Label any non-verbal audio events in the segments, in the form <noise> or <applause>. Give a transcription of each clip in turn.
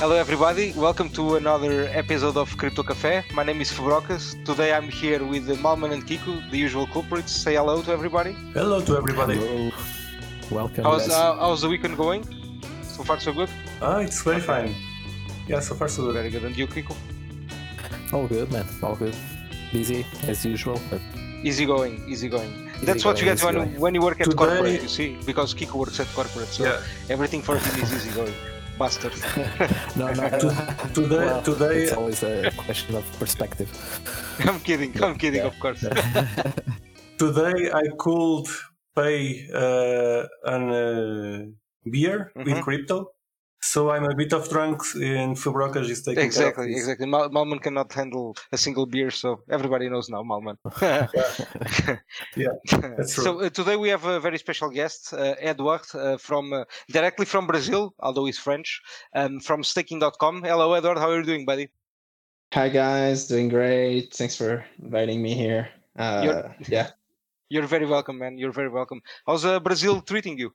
Hello, everybody. Welcome to another episode of Crypto Cafe. My name is Fubrocas. Today I'm here with Malman and Kiku, the usual culprits. Say hello to everybody. Hello to everybody. Hello. Welcome. How's, guys. uh, how's the weekend going? So far, so good? Ah, it's very fine. Yeah, so far so good. Very good. And you, Kiku? All good, man. All good. Busy as usual, but Easy going, easy going. That's what you get when, when you work at Today- corporate, you see? Because Kiku works at corporate, so Yeah. everything for him is easy going. Bastard. <laughs> no, no. Today, well, today, it's always a question of perspective. <laughs> I'm kidding, I'm kidding, Yeah. of course. <laughs> today I could pay uh, an uh, beer Mhm. with crypto. So I'm a bit of drunk in Fubrocas is taking care of Exactly, exactly. Mal- Malman cannot handle a single beer, so everybody knows now, Malman. <laughs> <laughs> Yeah, that's true. So uh, today we have a very special guest, uh, Edward, uh, from uh, directly from Brazil, although he's French, um, from staking.com. Hello, Edward. How are you doing, buddy? Hi guys, doing great. Thanks for inviting me here. Uh, You're- yeah. <laughs> You're very welcome, man. You're very welcome. How's uh, Brazil treating you?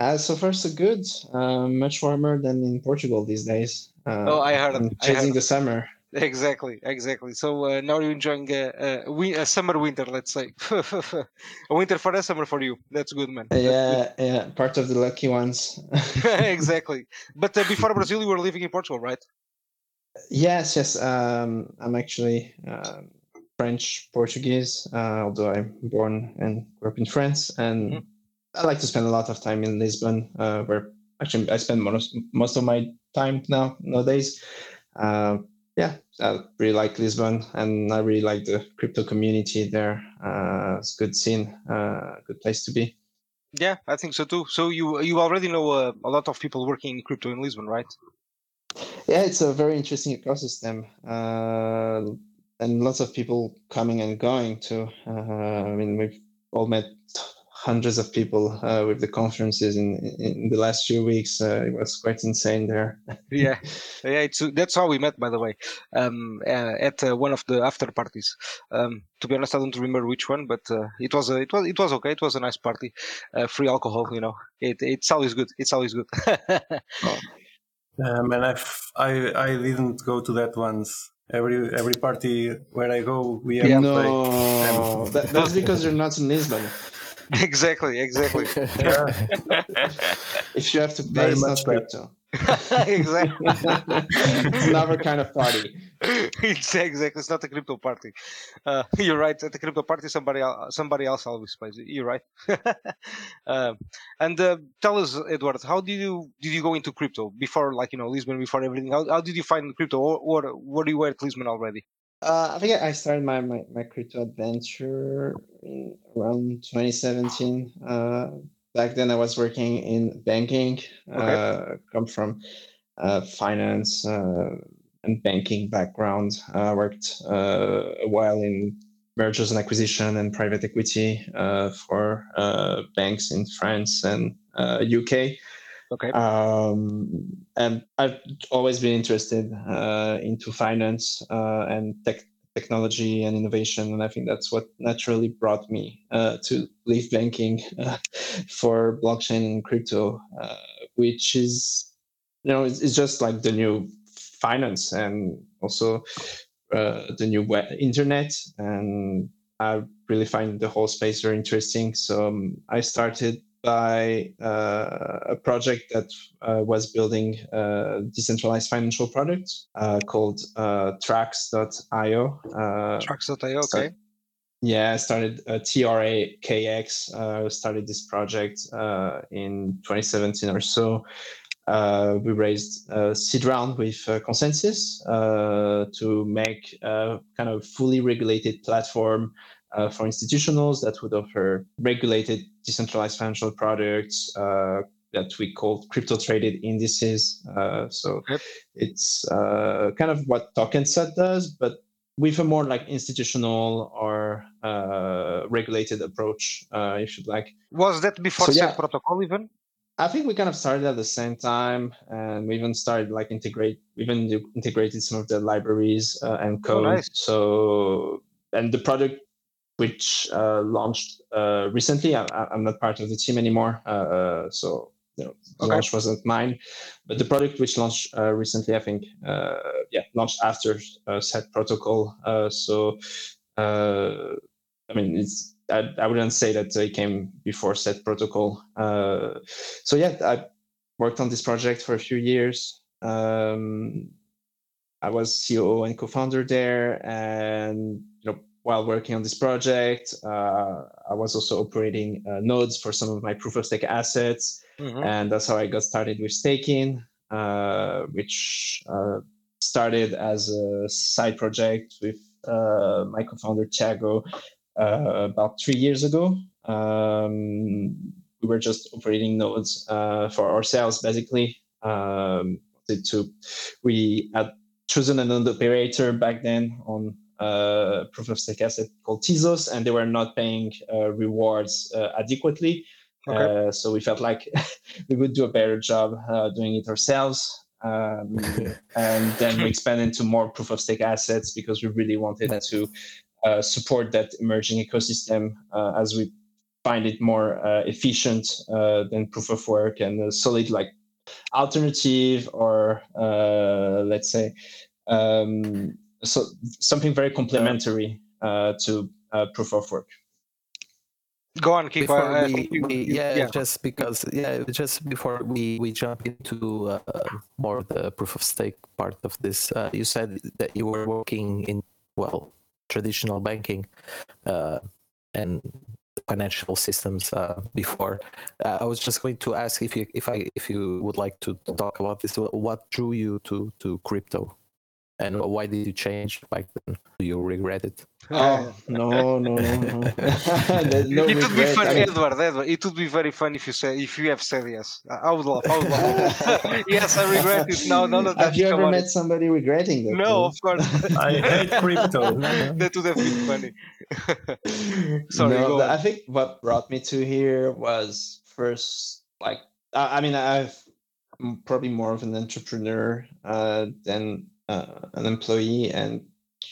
Uh, so far so good. Uh, much warmer than in Portugal these days. Uh, Oh, I heard it. I'm chasing heard the summer. Exactly, exactly. So uh, now you're enjoying uh, uh, wi- a summer winter, let's say. <laughs> a winter for us, summer for you. That's good, man. That's good. Yeah, yeah, part of the lucky ones. <laughs> <laughs> exactly. But uh, before Brazil, you were living in Portugal, right? yes, yes. Um, I'm actually um French Portuguese, uh, although I'm born and grew up in France, and Mhm. I like to spend a lot of time in Lisbon, uh, where actually I spend most most of my time now nowadays. Uh, yeah, I really like Lisbon, and I really like the crypto community there. Uh, it's a good scene, uh, good place to be. Yeah, I think so too. So you you already know uh, a lot of people working in crypto in Lisbon, right? Yeah, it's a very interesting ecosystem, uh, and lots of people coming and going too. Uh, I mean, we've all met hundreds of people uh, with the conferences in, in the last few weeks. Uh, it was quite insane there. <laughs> yeah, yeah. It's that's how we met, by the way, um, uh, at uh, one of the after parties. Um, to be honest, I don't remember which one, but uh, it was a, it was it was okay. It was a nice party, uh, free alcohol. You know, it it's always good. It's always good. <laughs> Um, and I've, I I didn't go to that once. Every every party where I go, we have to pay. no, that, that's because you're not in Lisbon. <laughs> exactly, exactly, <laughs> If you have to pay, Very it's much not crypto. <laughs> exactly. it's another kind of party. it's exactly. It's not a crypto party. Uh, you're right. At the crypto party, somebody else, somebody else always pays. You're right. um, and uh, tell us, Edward, how did you did you go into crypto before, like you know, Lisbon, before everything? How, how did you find crypto, or, or were you at Lisbon already? Uh, I think I started my, my, my crypto adventure in around 2017. Uh, back then, I was working in banking. Uh, come from uh, finance uh, and banking background. I worked uh, a while in mergers and acquisition and private equity uh, for uh, banks in France and uh, UK. Okay. Um, and I've always been interested uh, into finance uh, and tech, technology and innovation, and I think that's what naturally brought me uh, to leave banking uh, <laughs> for blockchain and crypto, uh, which is, you know, it's, it's just like the new finance and also uh, the new web, internet, and I really find the whole space very interesting. So um, I started by uh, a project that uh, was building uh, decentralized financial products uh, called uh, Trakx.io. Uh, so- Okay. yeah, I started uh, TRAKX. Uh, started this project uh, in 2017 or so. Uh, we raised a seed round with uh, ConsenSys uh, to make a kind of fully regulated platform uh, for institutionals that would offer regulated decentralized financial products uh, that we call crypto traded indices. Uh, so Yep. it's uh, kind of what TokenSet does, but with a more like institutional or uh, regulated approach, uh, if you'd like. Was that before So, Set yeah. Protocol even? I think we kind of started at the same time, and we even started like integrate, even integrated some of the libraries uh, and code. nice. So, and the product which uh, launched uh, recently, I, I'm not part of the team anymore. Uh, uh, so you know, the Okay. launch wasn't mine. But the product which launched uh, recently, I think, uh, yeah, launched after uh, set protocol. Uh, so, uh, I mean, it's I, I wouldn't say that it came before set protocol. Uh, so yeah, I worked on this project for a few years. Um, I was COO and co-founder there, and you know, while working on this project, uh, I was also operating uh, nodes for some of my proof of stake assets, Mhm. and that's how I got started with staking, uh, which uh, started as a side project with uh, my co-founder Thiago uh, about three years ago. Um, we were just operating nodes uh, for ourselves, basically. Um, to, we had chosen a node operator back then on uh, proof of stake asset called Tezos, and they were not paying uh, rewards uh, adequately. Okay. Uh, so we felt like <laughs> we would do a better job uh, doing it ourselves. Um, <laughs> and then we expanded into more proof of stake assets because we really wanted to uh, support that emerging ecosystem uh, as we find it more uh, efficient uh, than proof of work and a solid like alternative or uh, let's say um, so something very complementary uh, to uh, proof of work. Go on, Kiko. before we, we yeah, yeah. just because yeah just before we we jump into uh, more the proof of stake part of this uh, you said that you were working in well traditional banking uh, and financial systems uh, before uh, i was just going to ask if you if i if you would like to talk about this what drew you to to crypto and why did you change back then do you regret it <laughs> Oh no no no no! <laughs> No it would be regret. fun, I mean, Edward. Edward. It would be very fun if you say if you have said yes. I I would love. I would love. <laughs> yes, I regret it. No, none of that. have you ever on. met somebody regretting that? No, of course. I hate crypto. that would have been funny. Sorry, no, go. I think what brought me to here was first like I, I mean I've m- probably more of an entrepreneur uh, than uh, an employee, and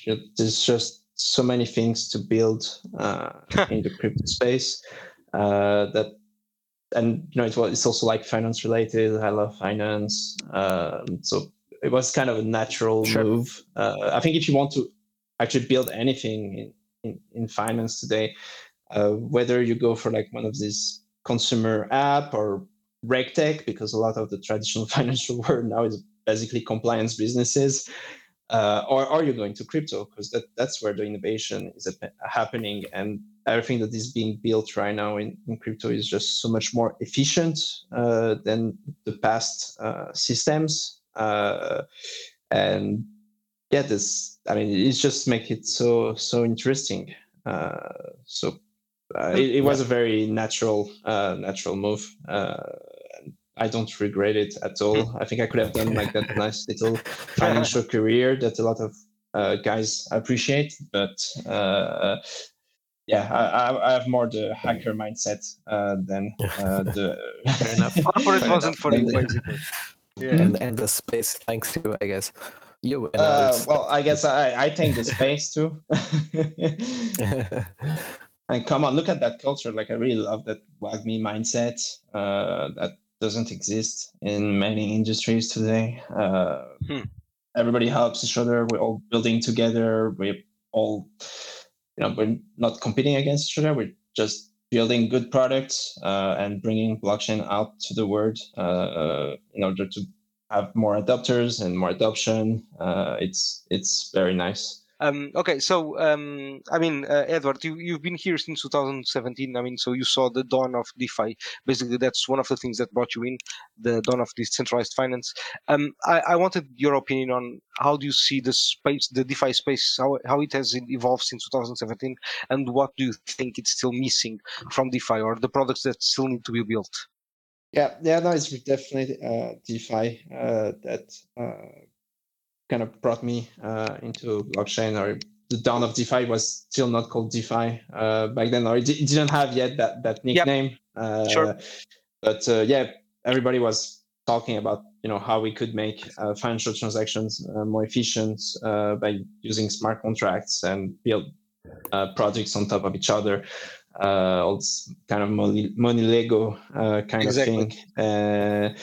you know, there's just so many things to build uh, in the crypto space uh, that. And you know, it was, it's also like finance related. I love finance, um, so it was kind of a natural Sure. move. Uh, I think if you want to actually build anything in, in, in finance today, uh, whether you go for like one of these consumer app or regtech, because a lot of the traditional <laughs> financial world now is basically compliance businesses, uh, or are you going to crypto? Because that, that's where the innovation is happening. And everything that is being built right now in, in crypto is just so much more efficient uh, than the past uh, systems. Uh, and yeah, this, I mean, it just make it so, so interesting. Uh, so uh, it, it was a very natural, uh, natural move. Uh, and I don't regret it at all. I think I could have done like that <laughs> nice little financial career that a lot of uh, guys appreciate, but uh, yeah, I, I- I have more the hacker mindset uh, than <laughs> uh, the. Fair enough. <laughs> Corporate wasn't for you, basically. Yeah. and and the space thanks to i guess you and Uh, others. well, I guess I, I take the space too. and come on, look at that culture. Like I really love that WAGMI mindset. Uh, that doesn't exist in many industries today. Uh, Hmm. Everybody helps each other. We're all building together. We're all, you know, we're not competing against each other. We're just building good products uh, and bringing blockchain out to the world uh, in order to have more adopters and more adoption. Uh, it's it's very nice. Um, okay, so um, I mean, uh, Edward, you you've been here since 2017. I mean, so you saw the dawn of DeFi. Basically, that's one of the things that brought you in, the dawn of decentralized finance. Um, I, I wanted your opinion on how do you see the space, the DeFi space, how how it has evolved since 2017, and what do you think it's still missing from DeFi or the products that still need to be built? Yeah, yeah, no, it's definitely uh, DeFi uh, that uh, kind of brought me uh, into blockchain. Or the dawn of DeFi was still not called DeFi uh, back then, or it, di- it didn't have yet that that nickname. Uh, Sure. But uh, yeah, everybody was talking about you know how we could make uh, financial transactions uh, more efficient uh, by using smart contracts and build uh, projects on top of each other. uh, all this kind of money, money Lego uh, kind Exactly. of thing. Uh,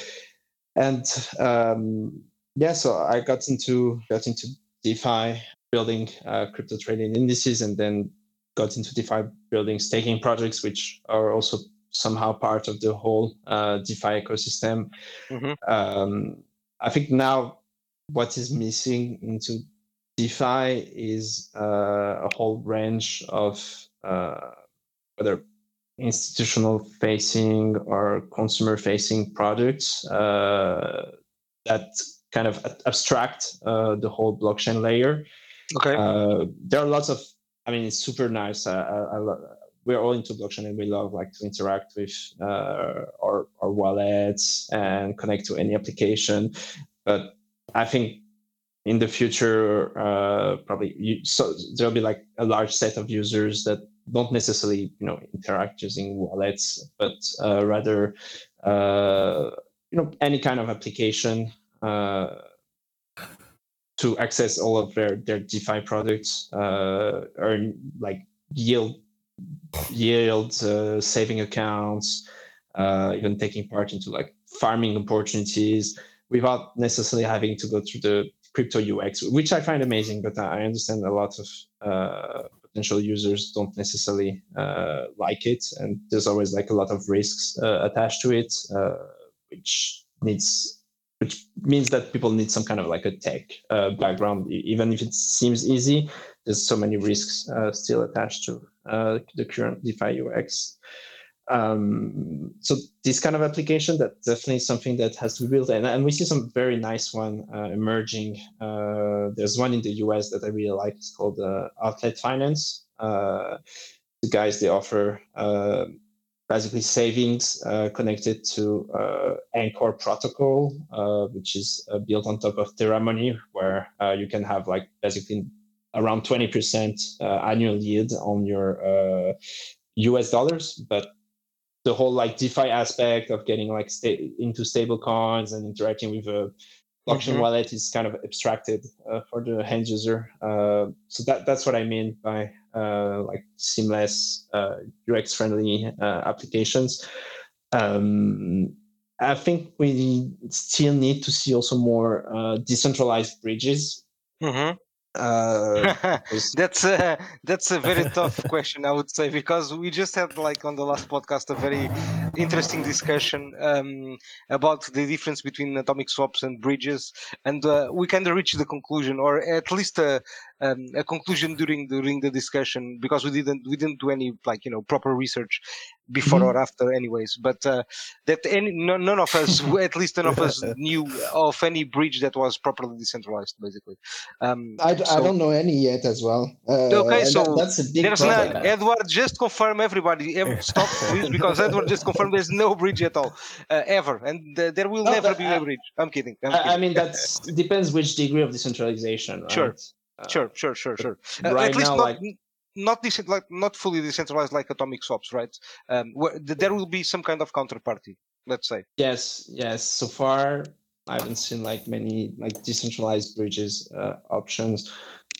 and um, yeah, so I got into got into DeFi, building uh, crypto trading indices, and then got into DeFi building staking projects, which are also somehow part of the whole uh, DeFi ecosystem. Mhm. Um, I think now what is missing into DeFi is uh, a whole range of uh, whether institutional facing or consumer facing products uh, that kind of abstract uh, the whole blockchain layer. Okay. Uh, there are lots of, I mean, it's super nice. I, I, I we're all into blockchain and we love like to interact with uh, our, our wallets and connect to any application. But I think in the future, uh, probably you, so there'll be like a large set of users that don't necessarily, you know, interact using wallets, but uh, rather, uh, you know, any kind of application to access all of their their DeFi products, uh, earn like yield yield uh, saving accounts, uh, even taking part into like farming opportunities without necessarily having to go through the crypto UX, which I find amazing. But I understand a lot of uh, potential users don't necessarily uh, like it, and there's always like a lot of risks uh, attached to it, uh, which needs which means that people need some kind of like a tech uh, background, even if it seems easy. There's so many risks uh, still attached to uh, the current DeFi UX. Um, so this kind of application that definitely something that has to be built, and, and we see some very nice one uh, emerging. Uh, there's one in the US that I really like. It's called uh, Outlet Finance. The guys they offer basically savings uh, connected to uh, Anchor protocol, uh, which is uh, built on top of Terra Money, where uh, you can have like basically around 20% uh, annual yield on your US dollars. But the whole like DeFi aspect of getting like sta- into stable coins and interacting with a blockchain Mhm. wallet is kind of abstracted uh, for the end user. Uh, so that that's what I mean by uh, like seamless, uh, UX friendly uh, applications. Um, I think we still need to see also more uh, decentralized bridges. Mhm. Uh, <laughs> that's a that's a very tough question, I would say, because we just had like on the last podcast a very interesting discussion um, about the difference between atomic swaps and bridges, and uh, we kind of reached the conclusion, or at least a, um, a conclusion during during the discussion, because we didn't we didn't do any like you know proper research before Mhm. or after, anyways. But uh, that any no, none of us, <laughs> at least none of us, knew of any bridge that was properly decentralized, basically. Um, I, d- I so- don't know any yet as well. Uh, Okay, so that- that's a big There's problem. none. Edward, just confirm everybody. Ev- Stop, please, because Edward just confirmed there's no bridge at all, uh, ever, and there will No, never be a bridge. I'm kidding. I'm I, I mean, that depends which degree of decentralization. Right? Sure. Uh, sure, sure, sure, sure. Uh, right at least now, not, like- not decent, like not fully decentralized like atomic swaps, right? Um, where there will be some kind of counterparty. Let's say. Yes, yes. So far, I haven't seen like many like decentralized bridges uh, options,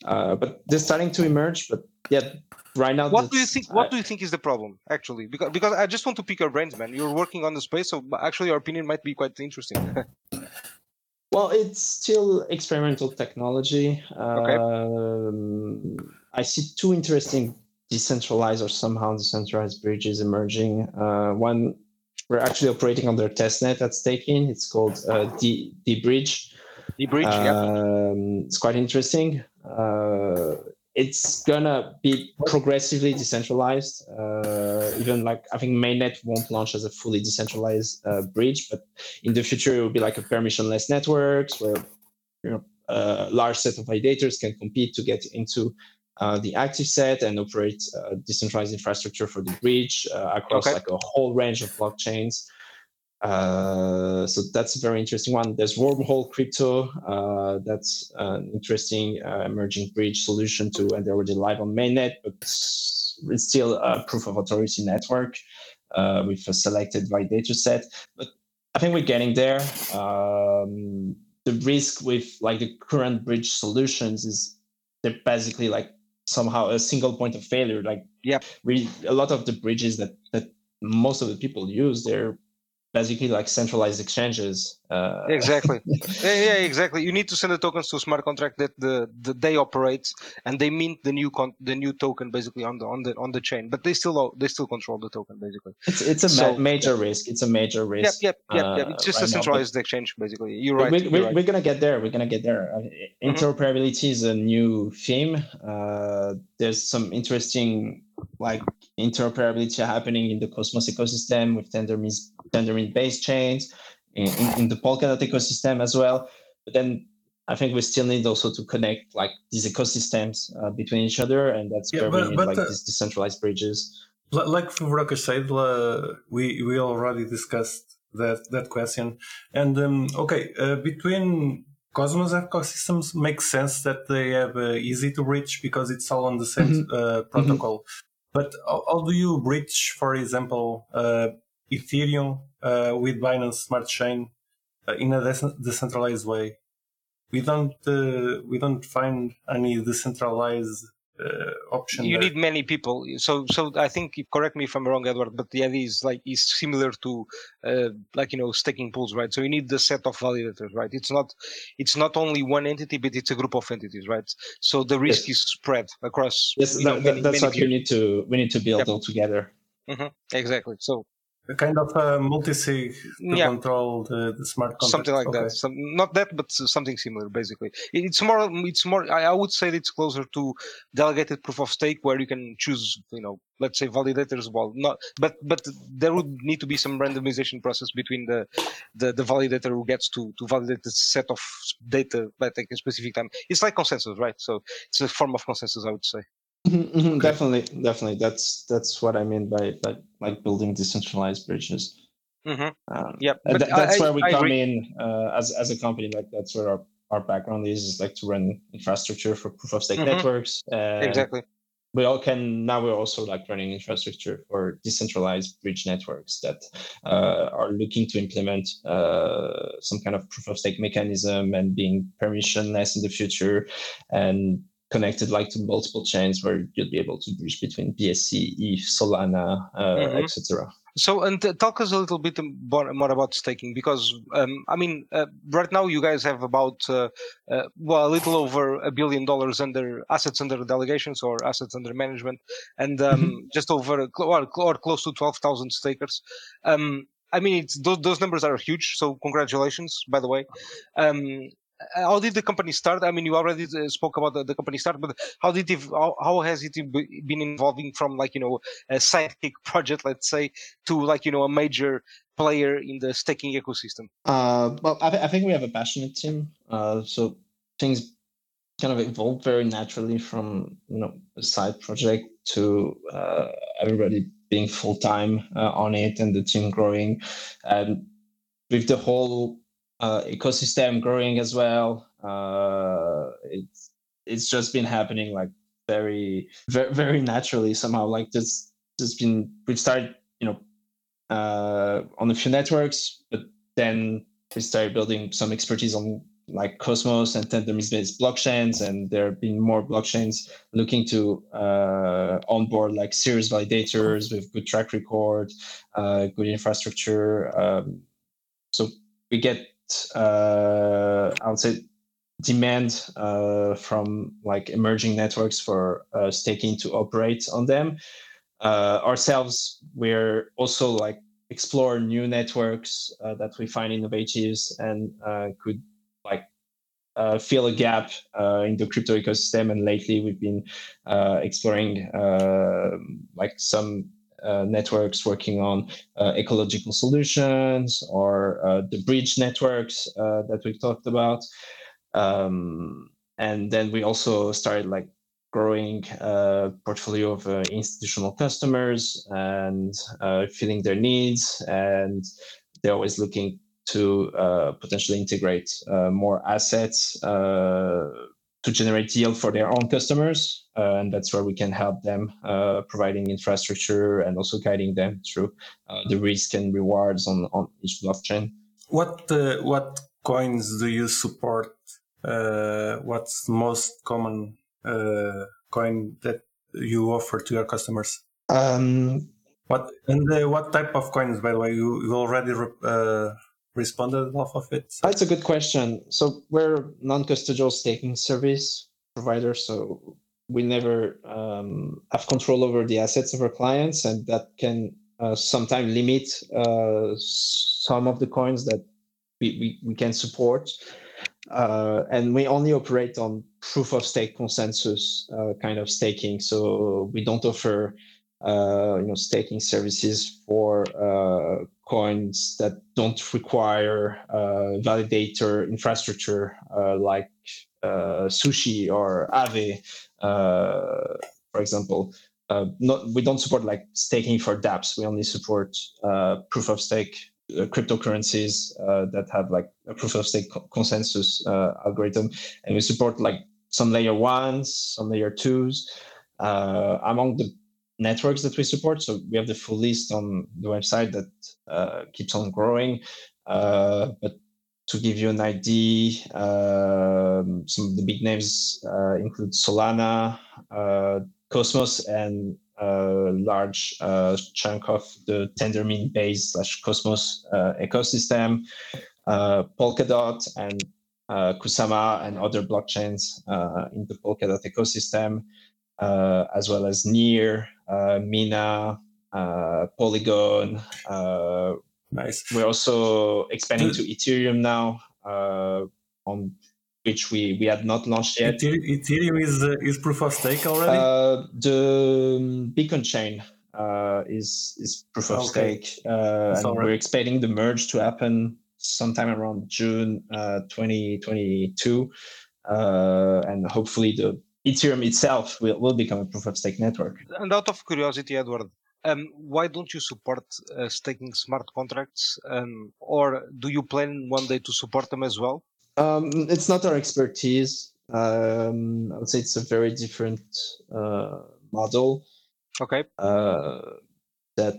uh, but they're starting to emerge. But yeah, right now, What do you think? What I- do you think is the problem, actually? Because because I just want to pick your brains, man. You're working on the space, so actually your opinion might be quite interesting. <laughs> Well, it's still experimental technology. Okay. Um, I see two interesting decentralized or somehow decentralized bridges emerging. Uh, one, we're actually operating on their testnet at Staking. It's called uh, D, deBridge. the bridge, yeah. Um, it's quite interesting. Uh, it's gonna be progressively decentralized. Uh, even like I think mainnet won't launch as a fully decentralized uh, bridge, but in the future it will be like a permissionless networks where you know a large set of validators can compete to get into uh, the active set and operate uh, decentralized infrastructure for the bridge uh, across Okay. like a whole range of blockchains. Uh, so that's a very interesting one. There's Wormhole Crypto. Uh, that's an interesting uh, emerging bridge solution to, and they're already live on mainnet, but it's still a proof of authority network uh, with a selected right data set. But I think we're getting there. Um, the risk with like the current bridge solutions is they're basically like somehow a single point of failure. Like yeah, we a lot of the bridges that that most of the people use, they're basically like centralized exchanges. Uh, exactly <laughs> yeah, yeah exactly you need to send the tokens to a smart contract that the, the they operate and they mint the new con- the new token basically on the on the on the chain but they still they still control the token basically It's it's a So- ma- major risk. It's a major risk. yep yep, yep. uh, it's just right a now, centralized exchange basically you're right, we, right. We're gonna get there. We're gonna get there. Uh, Mm-hmm. Interoperability is a new theme. Uh, there's some interesting like interoperability happening in the Cosmos ecosystem with Tendermint Tendermint based chains, in, in, in the Polkadot ecosystem as well. But then I think we still need also to connect like these ecosystems uh, between each other, and that's Yeah, where but- we need like uh, these decentralized bridges. Li- Like Furuka said, uh, we we already discussed that that question. And um, okay, uh, between Cosmos ecosystems make sense that they have uh, easy to reach because it's all on the same Mhm. uh, protocol. But how, how do you reach, for example, uh, Ethereum uh, with Binance Smart Chain uh, in a dec- decentralized way? We don't uh, we don't find any decentralized option. you there. need many people so so i think correct me if i'm wrong edward but the idea is like is similar to uh, like you know staking pools right so you need the set of validators right it's not it's not only one entity but it's a group of entities right so the risk Yes. is spread across Yes, you know, many- that's many what we views. need to we need to build Yep. all together. Mhm, exactly so kind of a multi-sig to Yeah. control the, the smart contract. something like Okay. that some, not that but something similar basically it's more it's more I, would say it's closer to delegated proof of stake where you can choose you know let's say validators well not but but there would need to be some randomization process between the the, the validator who gets to to validate the set of data by like a specific time it's like consensus right so it's a form of consensus i would say Mhm, mhm, Definitely, definitely. That's that's what I mean by by like building decentralized bridges. hmm Um, yeah and but tha- that's I, where we I come in uh, as as a company. Like that's where our, our background is, is like to run infrastructure for proof of stake Mhm. networks. And exactly We all can now. We're also like running infrastructure for decentralized bridge networks that uh, are looking to implement uh, some kind of proof of stake mechanism and being permissionless in the future, and connected like to multiple chains where you'd be able to bridge between BSC, ETH, Solana, uh, Mhm. etc. So, and uh, talk us a little bit more, more about staking because, um, I mean, uh, right now you guys have about, uh, uh, well, a little over a billion dollars under assets under delegations or assets under management, and um, just over or, or close to twelve thousand stakers. Um, I mean, it's those, those numbers are huge. So, congratulations, by the way. Um, how did the company start? I mean, you already uh, spoke about the, the company start, but how did it, how, how has it been evolving from like you know a sidekick project, let's say, to like you know a major player in the staking ecosystem? Uh, well, I, th- I think we have a passionate team. Uh, so things kind of evolved very naturally from you know a side project to uh, everybody being full time uh, on it and the team growing, and with the whole uh, ecosystem growing as well. Uh, it's it's just been happening like very very very naturally somehow. Like this, just been we've started you know uh, on a few networks, but then we started building some expertise on like Cosmos and Tendermint-based blockchains, and there have been more blockchains looking to uh, onboard like serious validators with good track record, uh, good infrastructure. Um, so we get, uh, I would say, demand uh, from like emerging networks for uh, staking to operate on them. Uh, ourselves, we're also like explore new networks uh, that we find innovative and uh, could like uh, fill a gap in the crypto ecosystem. And lately, we've been exploring like some uh, networks working on uh, ecological solutions or uh, the bridge networks uh, that we talked about. Um, and then we also started like growing uh, portfolio of uh, institutional customers and filling their needs and they're always looking to potentially integrate more assets to generate yield for their own customers uh, and that's where we can help them uh, providing infrastructure and also guiding them through uh, the risk and rewards on, on each blockchain What uh, what coins do you support? Uh, what's the most common uh, coin that you offer to your customers? Um, What and uh, what type of coins, by the way? You, you already re- responded off of it. So- That's a good question. So we're non-custodial staking service provider, so we never um, have control over the assets of our clients, and that can uh, sometimes limit uh, some of the coins that we, we, we can support. Uh, and we only operate on proof of stake consensus uh, kind of staking. So we don't offer uh, you know staking services for uh, coins that don't require uh, validator infrastructure uh, like uh, Sushi or Aave, uh, for example. Uh, not, we don't support like staking for dApps. We only support uh, proof of stake cryptocurrencies that have like a proof of stake co- consensus algorithm, and we support like some layer ones, some layer twos. Among the networks that we support, so we have the full list on the website that uh, keeps on growing. Uh, but to give you an idea, um, some of the big names uh, include Solana, uh, Cosmos, and a large uh, chunk of the Tendermint base slash Cosmos uh, ecosystem, uh, Polkadot, and uh, Kusama, and other blockchains uh, in the Polkadot ecosystem, uh, as well as Near, uh, Mina, uh, Polygon, uh, nice. we're also expanding to Ethereum now, uh, on which we, we had not launched yet. Ethereum is uh, is proof of stake already. Uh, the Beacon chain uh, is is proof of Okay. stake, uh, and already- we're expecting the merge to happen sometime around June uh, 2022, uh, and hopefully the Ethereum itself will, will become a proof of stake network. And out of curiosity, Edward, um, why don't you support uh, staking smart contracts, um, or do you plan one day to support them as well? Um, it's not our expertise. Um, I would say it's a very different uh, model. Okay. Uh, that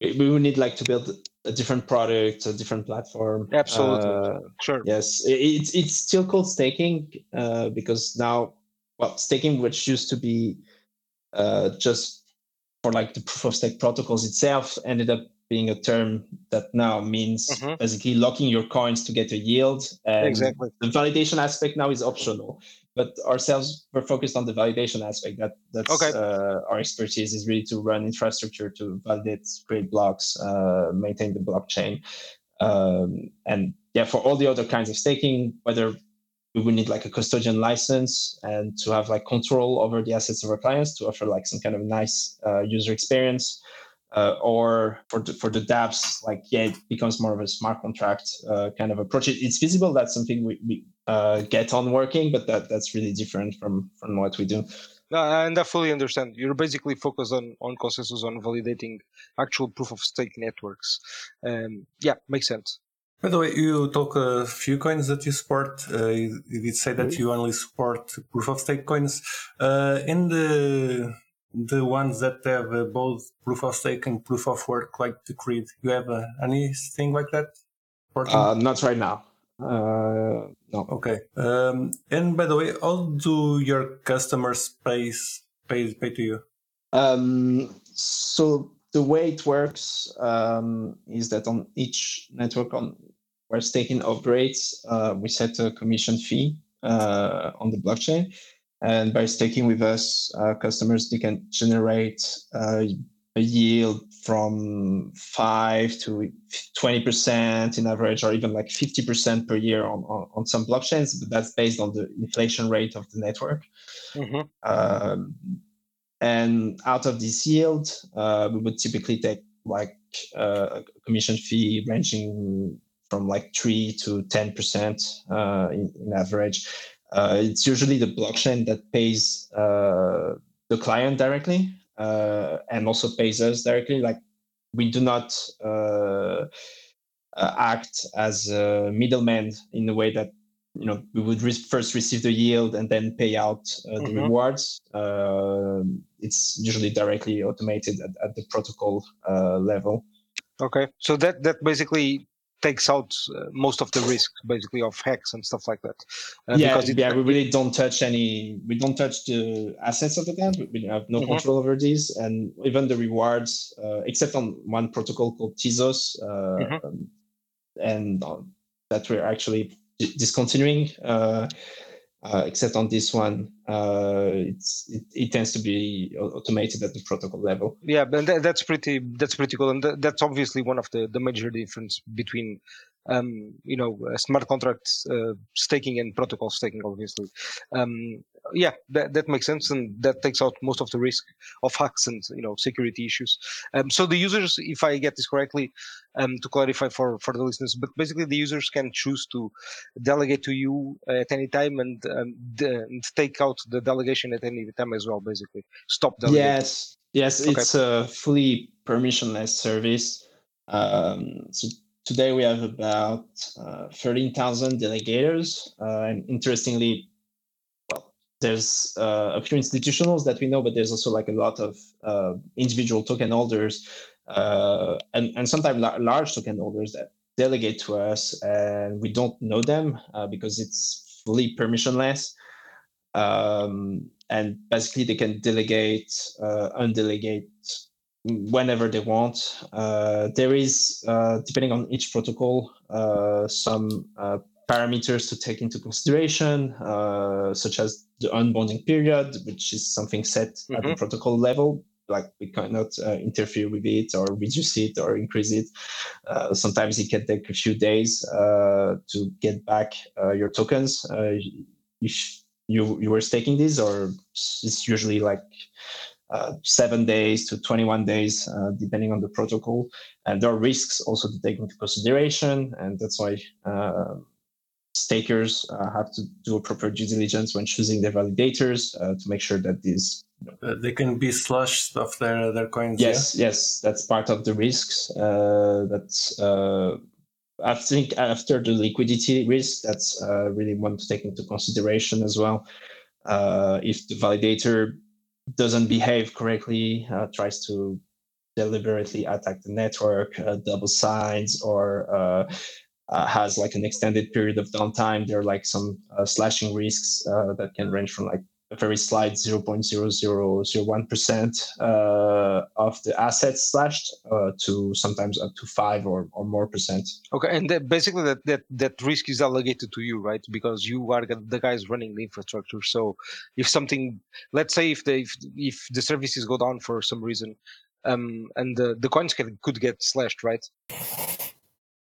we would need like to build a different product, a different platform. Absolutely. Uh, Sure. yes, i- it's it's still called staking uh, because now, well, staking, which used to be uh, just for like the proof of stake protocols itself, ended up being a term that now means Mhm. basically locking your coins to get a yield. And Exactly. the validation aspect now is optional but ourselves we're focused on the validation aspect that that's Okay. uh, our expertise is really to run infrastructure to validate create blocks uh, maintain the blockchain um, and yeah for all the other kinds of staking whether we would need like a custodian license and to have like control over the assets of our clients to offer like some kind of nice uh, user experience uh, or for the, for the dApps, like yeah, it becomes more of a smart contract uh, kind of approach. It, it's visible. That's something we, we uh, get on working, but that that's really different from from what we do. No, and I fully understand. You're basically focused on on consensus on validating actual proof of stake networks. Um, yeah, makes sense. By the way, you talk a few coins that you support. Uh, you, you did say that you only support proof of stake coins. Uh, in the the ones that have uh, both proof of stake and proof of work, like Decred, you have uh, anything like that? Uh, not right now. Uh, no. okay. Um, and by the way, how do your customers pay pay pay to you? Um, so the way it works um, is that on each network on where staking operates, uh, we set a commission fee uh, on the blockchain, and by staking with us, uh, customers they can generate uh, a yield from five to twenty percent in average, or even like fifty percent per year on, on on some blockchains. But that's based on the inflation rate of the network. hmm Um, and out of this yield, uh, we would typically take like uh, a commission fee ranging from like three to ten percent uh, in, in average. Uh, it's usually the blockchain that pays uh, the client directly uh, and also pays us directly. Like we do not act as a middleman in the way that you know we would re- first receive the yield and then pay out uh, the Mhm. rewards um it's usually directly automated at, at the protocol uh, level Okay, so that that basically takes out uh, most of the risk basically of hacks and stuff like that. Uh, yeah, yeah, we really don't touch any. We don't touch the assets of the dApp. We have no mm-hmm. control over these, and even the rewards, uh, except on one protocol called Tezos, uh, mm-hmm. and that we're actually discontinuing. Uh, uh, except on this one, uh, it, it, tends to be automated at the protocol level. Yeah, but that's pretty that's pretty cool, and that's obviously one of the the major difference between um, you know, uh, smart contracts uh, staking and protocol staking, obviously. Um, yeah, that, that makes sense, and that takes out most of the risk of hacks and you know security issues. Um, so the users, if I get this correctly, um, to clarify for for the listeners, but basically the users can choose to delegate to you at any time and, um, and take out the delegation at any time as well. Basically, stop delegating. Yes, yes, okay. it's a fully permissionless service. Um, so Today we have about uh, 13,000 delegators. Uh, and interestingly, well, there's uh, a few institutionals that we know, but there's also like a lot of uh, individual token holders uh, and, and sometimes la- large token holders that delegate to us and we don't know them uh, because it's fully permissionless. Um, and basically they can delegate, undelegate whenever they want. Uh, there is, uh, depending on each protocol, uh, some uh, parameters to take into consideration, uh, such as the unbonding period, which is something set mm-hmm. at the mm-hmm. protocol level. Like we cannot uh, interfere with it or reduce it or increase it. sometimes it can take a few days to get back your tokens. if you you were staking these, or it's usually like uh, seven days to 21 days, uh, depending on the protocol. And there are risks also to take into consideration, and that's why uh, stakers uh, have to do a proper due diligence when choosing their validators uh, to make sure that these they can be slashed of their their coins. Yes, yeah? yes, that's part of the risks. that's I think after the liquidity risk, that's really one to take into consideration as well. if the validator doesn't behave correctly, uh, tries to deliberately attack the network, uh, double signs, or uh, uh has like an extended period of downtime. There are like some uh, slashing risks that can range from like a very slight 0.0001% uh, of the assets slashed uh, to sometimes up to five or, or more percent. Okay, and that basically that, that that risk is allocated to you, right? Because you are the guys running the infrastructure. So if something, let's say if the if, if the services go down for some reason, um, and the the coins can, could get slashed, right?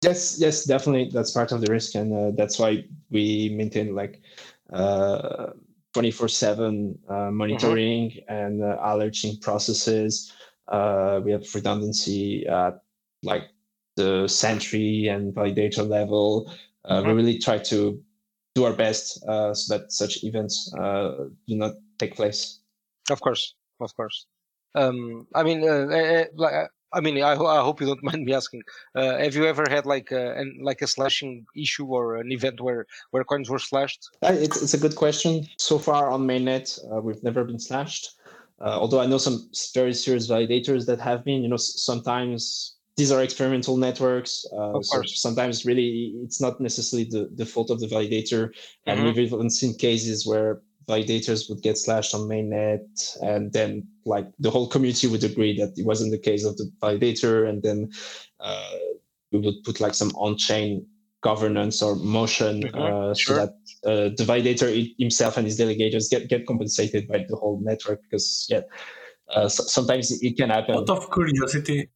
Yes, yes, definitely. That's part of the risk, and uh, that's why we maintain like. Uh, 24 7 uh, monitoring mm-hmm. and uh, alerting processes. Uh, we have redundancy at like the Sentry and validator level. Uh, mm-hmm. We really try to do our best uh, so that such events uh, do not take place. Of course, of course. Um, I mean, like I mean, I, I hope you don't <laughs> mind me asking. Uh, have you ever had like a, an, like a slashing issue or an event where where coins were slashed? Uh, it's it's a good question. So far on mainnet, uh, we've never been slashed. Uh, although I know some very serious validators that have been. You know, sometimes these are experimental networks. Uh, so sometimes really it's not necessarily the, the fault of the validator. And mm-hmm. we've even seen cases where validators would get slashed on mainnet and then like the whole community would agree that it wasn't the case of the validator and then uh, we would put like some on-chain governance or motion mm-hmm. uh, sure. so that uh, the validator himself and his delegators get, get compensated by the whole network because yeah uh, so sometimes it can happen out of curiosity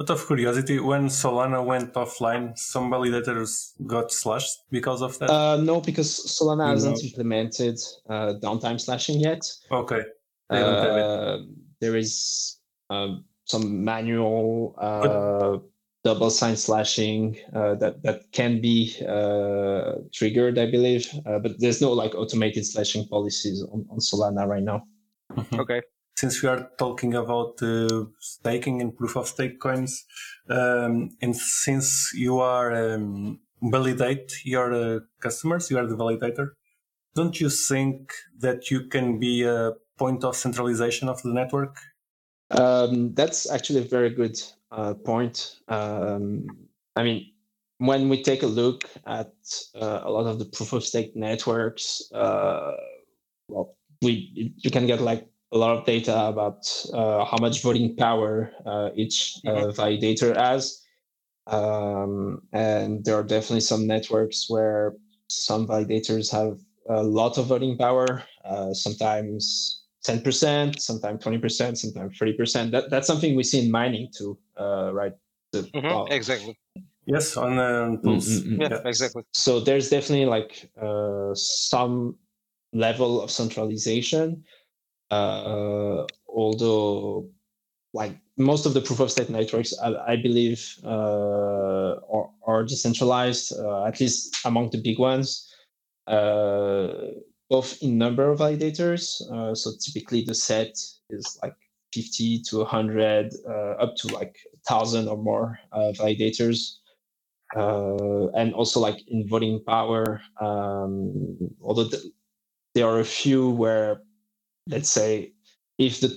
out of curiosity, when Solana went offline, some validators got slashed because of that? Uh, no, because Solana hasn't implemented uh, downtime slashing yet. Okay. Uh, there is um, some manual uh, double sign slashing uh, that that can be uh, triggered, I believe, but there's no like automated slashing policies on, on Solana right now. Mm-hmm. Okay since we are talking about uh, staking and proof of stake coins, um, and since you are um, validate your uh, customers, you are the validator. Don't you think that you can be a point of centralization of the network? Um, that's actually a very good uh, point. Um, I mean, when we take a look at uh, a lot of the proof of stake networks, uh, well, we you can get like a lot of data about uh, how much voting power uh, each uh, Mhm. validator has. Um, and there are definitely some networks where some validators have a lot of voting power, uh, sometimes 10%, sometimes 20%, sometimes 30%. That, that's something we see in mining too, uh, right? The- Mhm, well, Exactly. Yes, on uh, pools. mm, mm, mm. Yeah, exactly. so there's definitely like uh, some level of centralization uh, although like most of the proof of stake networks i, I believe uh, are, are decentralized uh, at least among the big ones uh, both in number of validators uh, so typically the set is like 50 to 100 uh, up to like 1000 or more uh, validators uh, and also like in voting power. Um, although th- there are a few where, let's say, if the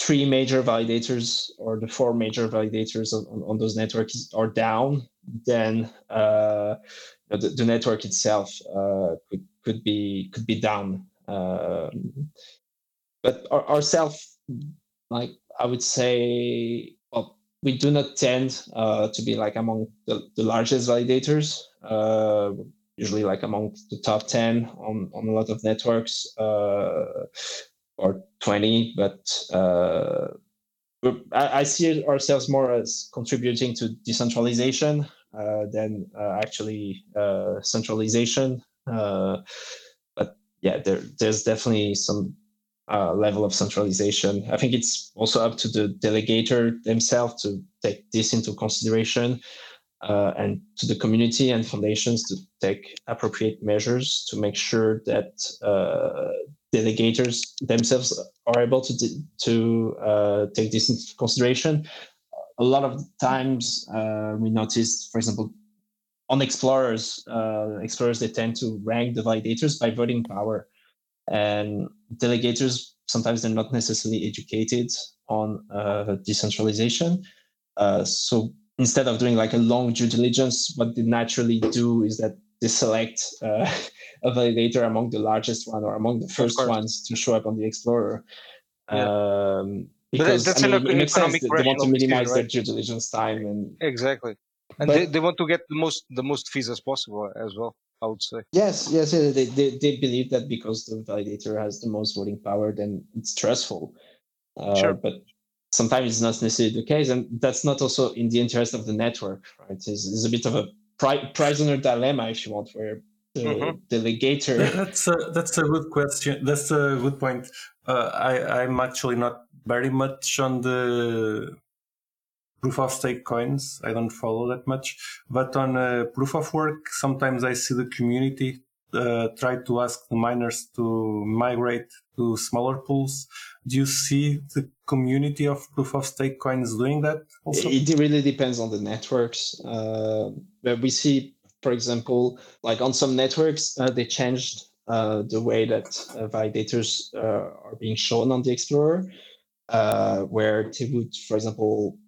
three major validators or the four major validators on, on, those networks are down, then uh, the, the network itself uh, could could be could be down. Um, but our, ourselves, like I would say, well, we do not tend uh, to be like among the, the largest validators. Uh, usually, like among the top ten on on a lot of networks, uh, or twenty. But uh, I, I see ourselves more as contributing to decentralization uh, than uh, actually uh, centralization. Uh, but yeah, there, there's definitely some level of centralization. I think it's also up to the delegator themselves to take this into consideration uh, and to the community and foundations to take appropriate measures to make sure that uh, delegators themselves are able to, to uh, take this into consideration. A lot of times uh, we noticed, for example, on explorers, uh, explorers they tend to rank the validators by voting power and delegators sometimes they're not necessarily educated on uh, decentralization uh, so instead of doing like a long due diligence what they naturally do is that they select uh, a validator among the largest one or among the first ones to show up on the explorer Yeah. um, because that's I mean, an it makes sense they want to minimize their right? due diligence time and Exactly. And But- they, they want to get the most the most fees as possible as well. I would say. Yes, yes, they, they, they believe that because the validator has the most voting power, then it's stressful. Uh, Sure. But sometimes it's not necessarily the case, and that's not also in the interest of the network, right? It's, it's a bit of a pri- prisoner dilemma, if you want, where the Mhm. delegator. That's a that's a good question. That's a good point. Uh, I I'm actually not very much on the proof of stake coins. I don't follow that much, but on uh, proof of work, sometimes I see the community uh, try to ask the miners to migrate to smaller pools. Do you see the community of proof of stake coins doing that also? It really depends on the networks. Uh, but we see, for example, like on some networks, uh, they changed uh, the way that uh, validators uh, are being shown on the Explorer, uh, where they would, for example,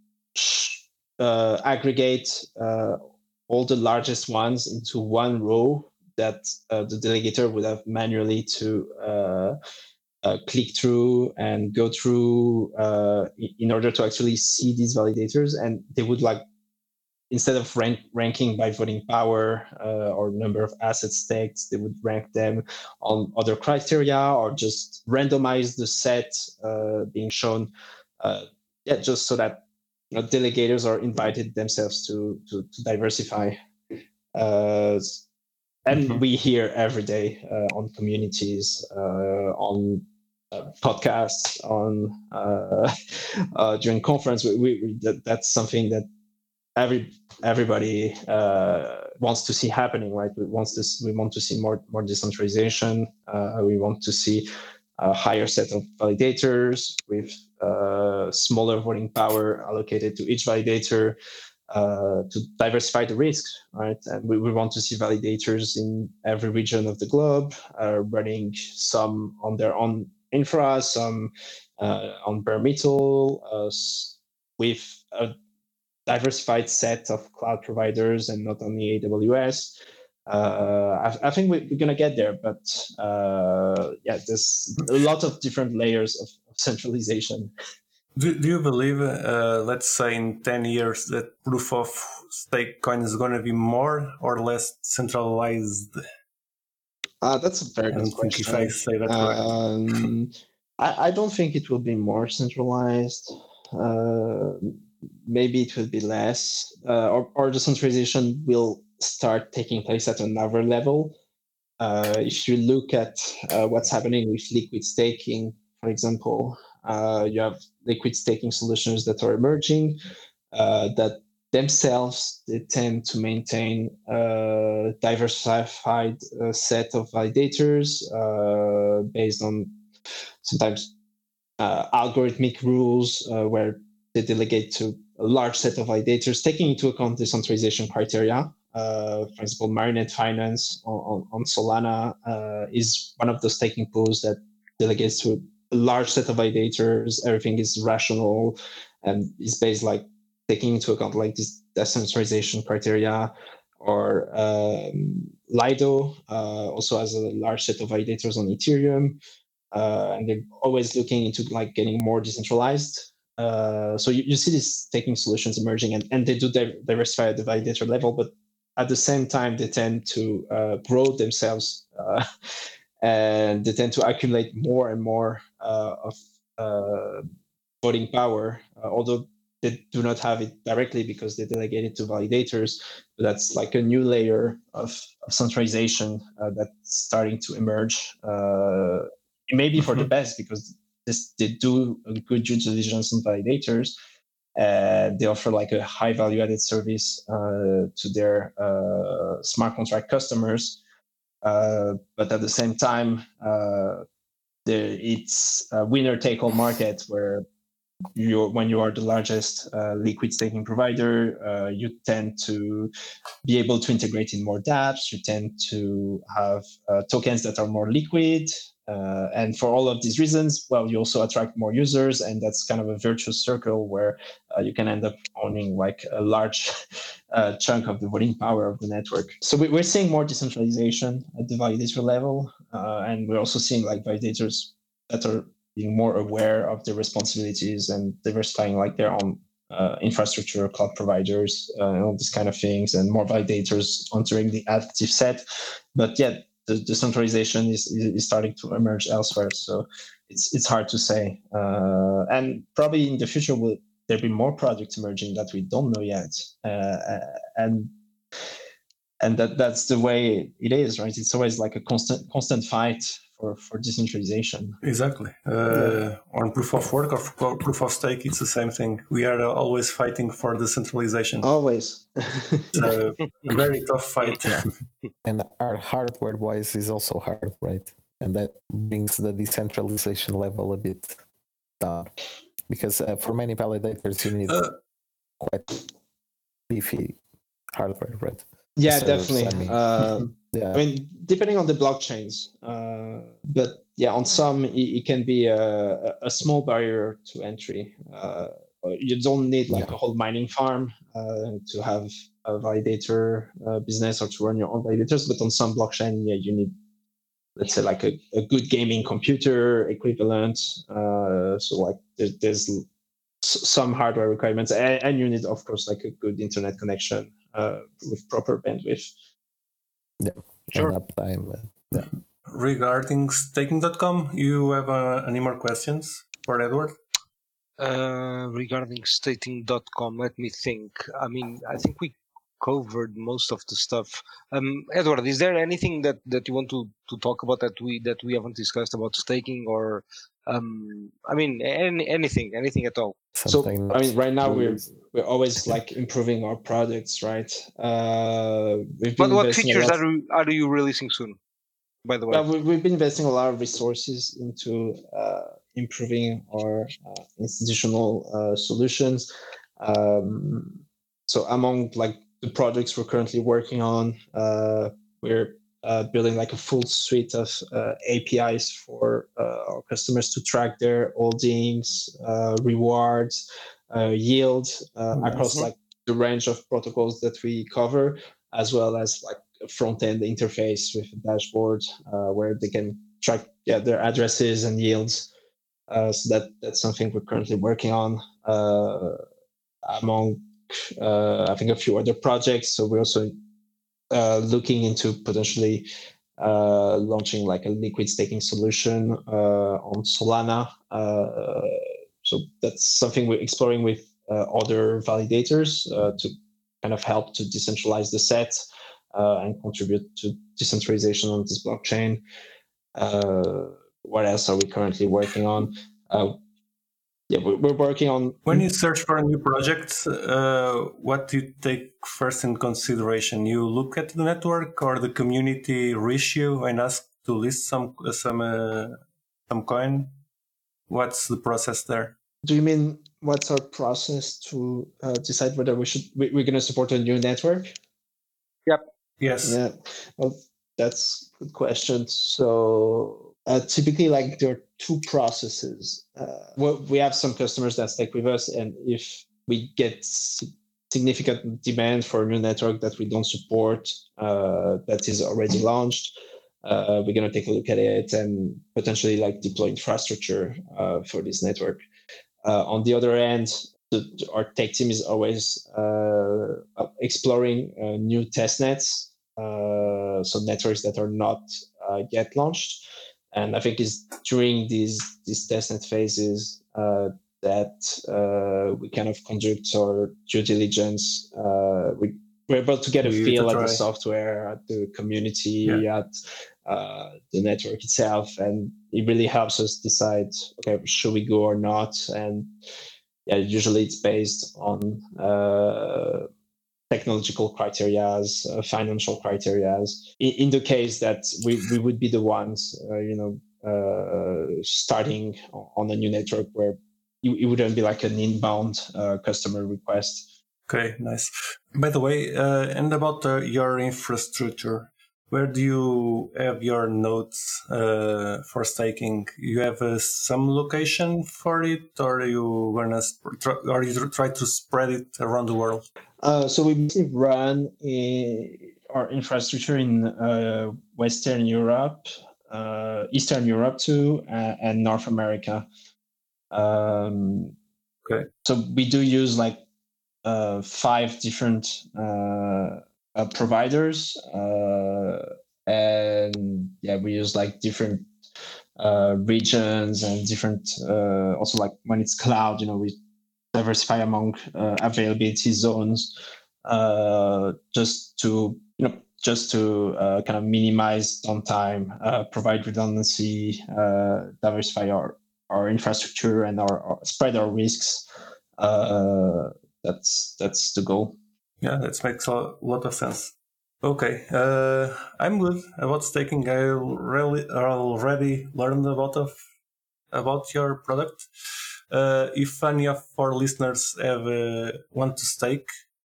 aggregate all the largest ones into one row that the delegator would have manually to click through and go through in order to actually see these validators. And they would like instead of rank, ranking by voting power uh, or number of assets staked they would rank them on other criteria or just randomize the set uh, being shown uh, yeah just so that you know, delegators are invited themselves to to, to diversify uh, and Mhm. we hear every day uh, on communities uh, on uh, podcasts on uh, <laughs> uh, during conference we, we, we- that, that's something that every everybody uh, wants to see happening right we wants to s- we want to see more more decentralization uh, we want to see a higher set of validators with uh, smaller voting power allocated to each validator uh, to diversify the risks, right? And we, we want to see validators in every region of the globe, uh, running some on their own infra, some uh, on bare metal, with a diversified set of cloud providers and not only AWS. Uh, I, I, think we, are going to get there, but uh, yeah, there's a lot of different layers of, of centralization. Do, do you believe, uh, let's say in 10 years, that proof of stake coin is going to be more or less centralized? Uh, that's a very good question. If I say that um, I, I, don't think it will be more centralized. Maybe it will be less, uh, or, or the centralization will start taking place at another level. Uh, if you look at uh, what's happening with liquid staking, for example, uh, you have liquid staking solutions that are emerging uh, that themselves they tend to maintain a diversified uh, set of validators based on sometimes algorithmic rules where they delegate to a large set of validators, taking into account the decentralization criteria. Uh, for example, Marinade Finance on, on, Solana uh, is one of those staking pools that delegates to a large set of validators. Everything is rational and is based like taking into account like this decentralization criteria. Or um, Lido uh, also has a large set of validators on Ethereum, uh, and they're always looking into like getting more decentralized. Uh, so you, you see these staking solutions emerging, and, and they do diversify at the validator level, but at the same time, they tend to uh, grow themselves uh, <laughs> and they tend to accumulate more and more uh, of uh, voting power, uh, although they do not have it directly because they delegate it to validators. But that's like a new layer of, of centralization that's starting to emerge. maybe for mm-hmm. the best because this, they do good due diligence on validators uh, they offer like a high value added service uh, to their uh, smart contract customers. Uh, but at the same time, uh, it's a winner take all market where you when you are the largest uh, liquid staking provider, you tend to be able to integrate in more dApps. You tend to have tokens that are more liquid. Uh, and for all of these reasons, well, you also attract more users, and that's kind of a virtuous circle where uh, you can end up owning like a large <laughs> uh, chunk of the voting power of the network. So we, are seeing more decentralization at the validator level, uh, and we're also seeing like validators that are being more aware of their responsibilities and diversifying like their own uh, infrastructure, cloud providers, uh, and all these kind of things, and more validators entering the active set. But yet, the decentralization is, is starting to emerge elsewhere. So it's it's hard to say. Uh, and probably in the future will there be more projects emerging that we don't know yet. Uh, and and that that's the way it is, right? It's always like a constant constant fight for, for decentralization. Exactly. Uh, yeah. On proof of work or proof of stake, it's the same thing. We are always fighting for decentralization. Always. it's a very tough fight. Yeah. <laughs> And our hardware wise is also hard, right? And that brings the decentralization level a bit down. Because uh, for many validators, you need uh, quite beefy hardware, right? Yeah, definitely. Uh, <laughs> yeah. I mean, depending on the blockchains, uh, but yeah, on some it, it can be a, a, small barrier to entry. Uh, you don't need like yeah. a whole mining farm uh, to have a validator uh, business or to run your own validators. But on some blockchain, yeah, you need let's say like a, a good gaming computer equivalent. Uh, so like there, there's some hardware requirements, and, and, you need of course like a good internet connection uh, with proper bandwidth. Yeah, sure. Uptime. Yeah. Regarding staking.com, you have uh, any more questions for Edward? Uh, regarding staking.com, let me think. I mean, I think we covered most of the stuff. Um, Edward, is there anything that, that you want to, to talk about that we that we haven't discussed about staking or um, I mean any, anything, anything at all? Something so I mean, right now we're we're always like improving our products, right? Uh, but what features are you, are you releasing soon? By the way, well, we've been investing a lot of resources into uh, improving our uh, institutional uh, solutions. Um, so among like the projects we're currently working on, uh, we're uh, building like a full suite of uh, APIs for uh, our customers to track their holdings, uh, rewards, uh, yield mm-hmm. across like the range of protocols that we cover, as well as like a front end interface with a dashboard uh, where they can track yeah, their addresses and yields. Uh, so that that's something we're currently working on uh, among I think a few other projects. So we're also uh, looking into potentially uh, launching like a liquid staking solution on Solana. so that's something we're exploring with other validators to kind of help to decentralize the set and contribute to decentralization on this blockchain. Uh, what else are we currently working on? Uh, yeah, we're, we're, working on. When you search for a new project, uh, what do you take first in consideration? You look at the network or the community ratio and ask to list some some uh, some coin. What's the process there? Do you mean what's our process to uh, decide whether we should we, we're going to support a new network? Yep. Yes. Yeah. Well, that's a good question. So uh, typically, like there are two processes. Uh, we have some customers that stick with us, and if we get significant demand for a new network that we don't support, uh, that is already launched, uh, we're going to take a look at it and potentially like deploy infrastructure uh, for this network. Uh, on the other end, the, our tech team is always exploring new test nets so networks that are not yet launched. And I think it's during these these testnet phases uh, that we kind of conduct our due diligence. we we're able to get a feel at the software, at the community, yeah. at uh, the network itself, and it really helps us decide, okay, should we go or not? And yeah, usually it's based on uh, technological criterias, uh, financial criterias. In, in, the case that we, we would be the ones, uh, you know, uh, starting on a new network where it, wouldn't be like an inbound uh, customer request. Okay, nice. By the way, uh, and about uh, your infrastructure, where do you have your nodes uh, for staking? You have uh, some location for it, or are you gonna try, or you try to spread it around the world? Uh, so we basically run a, our infrastructure in uh, Western Europe, uh, Eastern Europe too, and North America. Um, okay. So we do use like uh, five different uh, providers, uh, and yeah, we use like different uh, regions and different also like when it's cloud, you know, we diversify among availability zones just to you know just to uh, kind of minimize downtime, uh, provide redundancy, uh, diversify our, our infrastructure and our, our spread our risks. that's that's the goal. Yeah, that makes a lot of sense. Okay, uh, I'm good about staking. I really already learned a lot of about your product. Uh, if any of our listeners have uh, want to stake,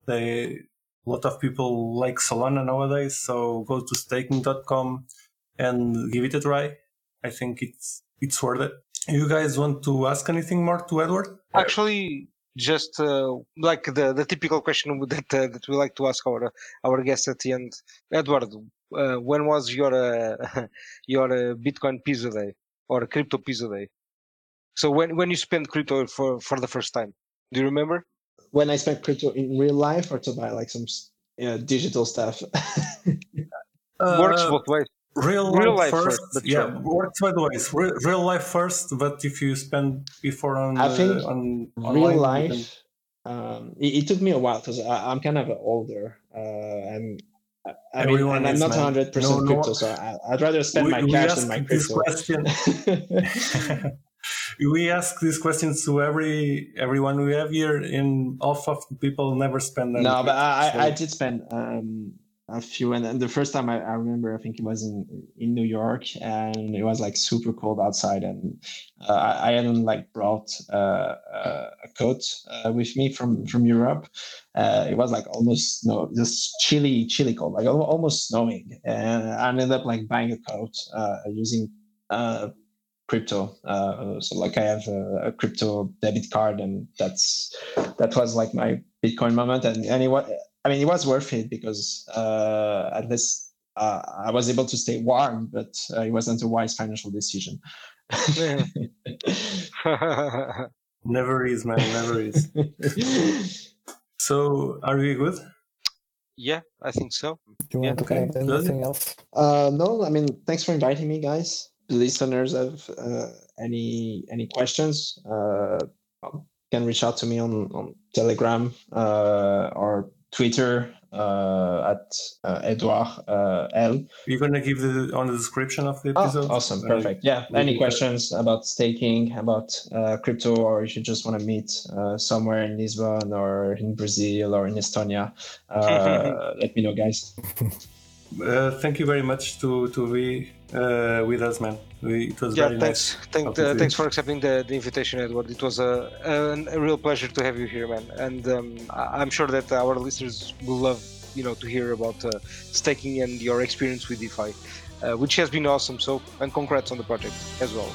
they a lot of people like Solana nowadays. So go to staking.com and give it a try. I think it's it's worth it. You guys want to ask anything more to Edward? Actually, just uh, like the, the typical question <laughs> that uh, that we like to ask our our guests at the end. Edward, uh, when was your uh, <laughs> your uh, Bitcoin pizza day or crypto pizza day? So when when you spent crypto for for the first time, do you remember? When I spent crypto in real life or to buy like some digital stuff. <laughs> Works both ways real, real life, first, first yeah sure. works by the ways real, real, life first but if you spend before on i think on real life um, it, it, took me a while because i'm kind of older uh, and I mean, and I'm not 100 percent no, crypto, no. so I, would rather spend we, my cash than my crypto. Question. <laughs> <laughs> we ask these questions to every everyone we have here. In half of people never spend. No, but I, so. I, did spend um, a few and, and the first time I, I, remember i think it was in in new york and it was like super cold outside and uh, I, I, hadn't like brought uh, uh, a coat uh, with me from from europe uh, it was like almost no just chilly chilly cold like almost snowing and i ended up like buying a coat uh, using crypto. So like I have a, a, crypto debit card, and that's that was like my Bitcoin moment, and was I mean it was worth it because uh, at least uh, I was able to stay warm, but uh, it wasn't a wise financial decision. <laughs> never is, man. Never is. <laughs> so, are we good? Yeah, I think so. Do you want okay. add anything else? Uh, no, I mean, thanks for inviting me, guys. Listeners have uh, any any questions? Uh, can reach out to me on on Telegram uh, or Twitter uh, at uh, Edouard uh, L. You're gonna give the on the description of the Oh, episode. awesome, perfect. Yeah. Any questions about staking, about uh, crypto, or if you just want to meet uh, somewhere in Lisbon or in Brazil or in Estonia, uh, <laughs> let me know, guys. <laughs> Uh, thank you very much to to be uh, with us, man. We, it was yeah, very thanks. nice. Thank, talking uh, thanks for accepting the, the invitation, Edward. It was a, a, a real pleasure to have you here, man. And um, I- I'm sure that our listeners will love, you know, to hear about uh, staking and your experience with DeFi, uh, which has been awesome. So, and congrats on the project as well.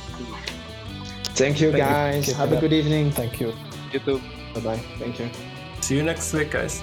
Thank you, Thank guys. Keep Have a good evening. Thank you. You too. Bye bye. Thank you. See you next week, guys.